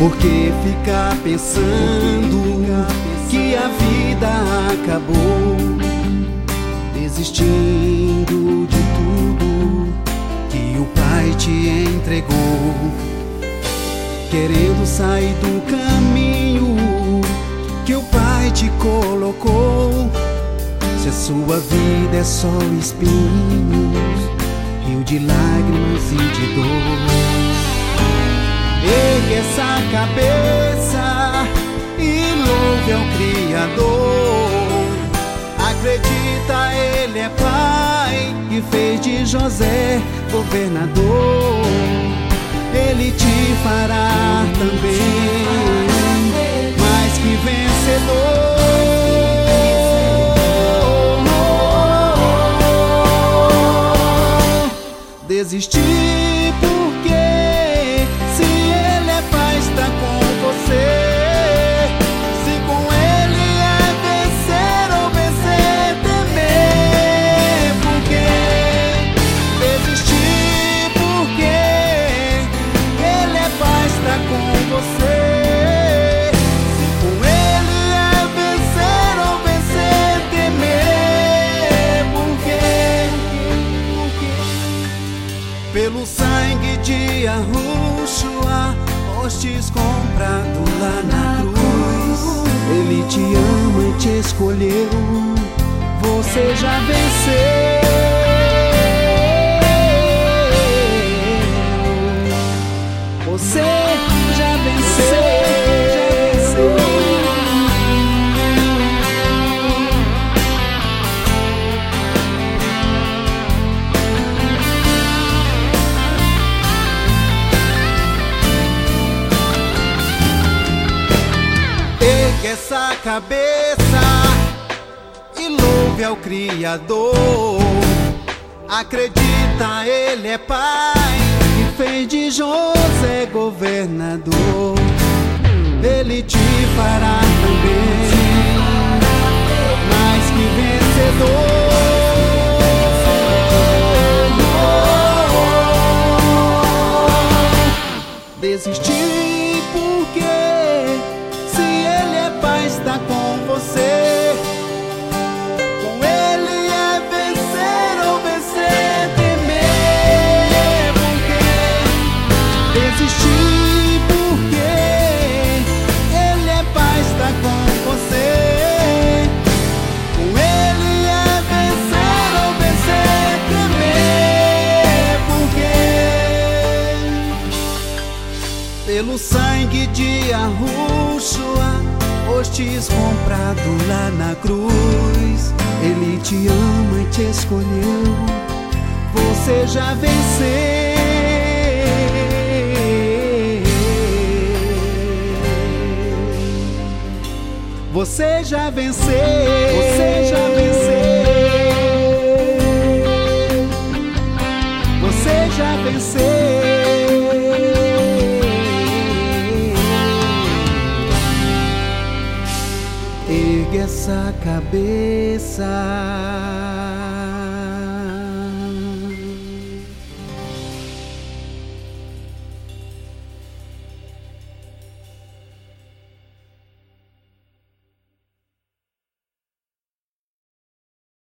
Por que ficar pensando que a vida acabou? Desistindo de tudo que o Pai te entregou. Querendo sair do caminho que o Pai te colocou. Se a sua vida é só espinhos, cabeça e louve ao Criador. Acredita, Ele é Pai e fez de José governador. Ele te fará também mais que vencedor. Desistir pelo sangue de Yahushua, hostes comprado lá na cruz. Ele te ama e te escolheu, você já venceu. Essa cabeça e louve ao Criador. Acredita, Ele é Pai e fez de José governador. Ele te fará também mais que vencedor. Desistir porque está com você. Com Ele é vencer ou vencer temer. Porque desistir porque Ele é Pai está com você. Com Ele é vencer ou vencer temer. Porque pelo sangue de Yahushua, hostes comprado lá na cruz. Ele te ama e te escolheu, você já venceu. Você já venceu, você já venceu. Você já venceu. Essa cabeça.